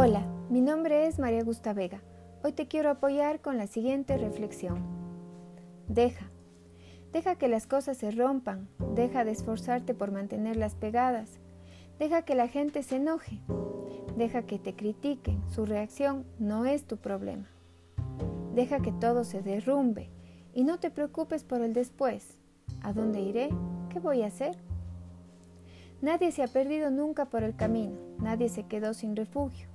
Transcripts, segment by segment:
Hola, mi nombre es María Gusta Vega. Hoy te quiero apoyar con la siguiente reflexión. Deja. Deja que las cosas se rompan. Deja de esforzarte por mantenerlas pegadas. Deja que la gente se enoje. Deja que te critiquen. Su reacción no es tu problema. Deja que todo se derrumbe y no te preocupes por el después. ¿A dónde iré? ¿Qué voy a hacer? Nadie se ha perdido nunca por el camino, nadie se quedó sin refugio.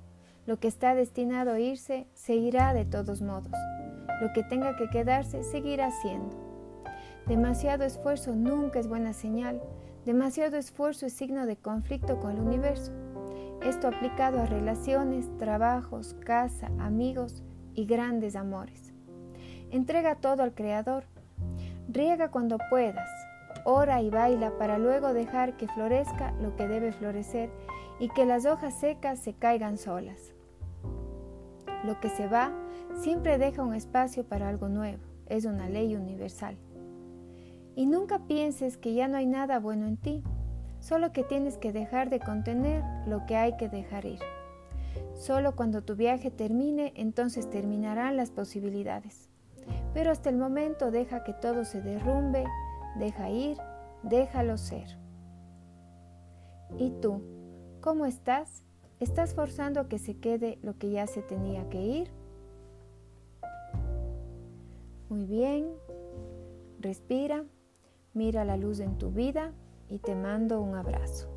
Lo que está destinado a irse, se irá de todos modos. Lo que tenga que quedarse, seguirá siendo. Demasiado esfuerzo nunca es buena señal. Demasiado esfuerzo es signo de conflicto con el universo. Esto aplicado a relaciones, trabajos, casa, amigos y grandes amores. Entrega todo al Creador. Riega cuando puedas. Ora y baila para luego dejar que florezca lo que debe florecer y que las hojas secas se caigan solas. Lo que se va siempre deja un espacio para algo nuevo, es una ley universal. Y nunca pienses que ya no hay nada bueno en ti, solo que tienes que dejar de contener lo que hay que dejar ir. Solo cuando tu viaje termine, entonces terminarán las posibilidades. Pero hasta el momento deja que todo se derrumbe, deja ir, déjalo ser. ¿Y tú? ¿Cómo estás? ¿Estás forzando a que se quede lo que ya se tenía que ir? Muy bien. Respira, mira la luz en tu vida y te mando un abrazo.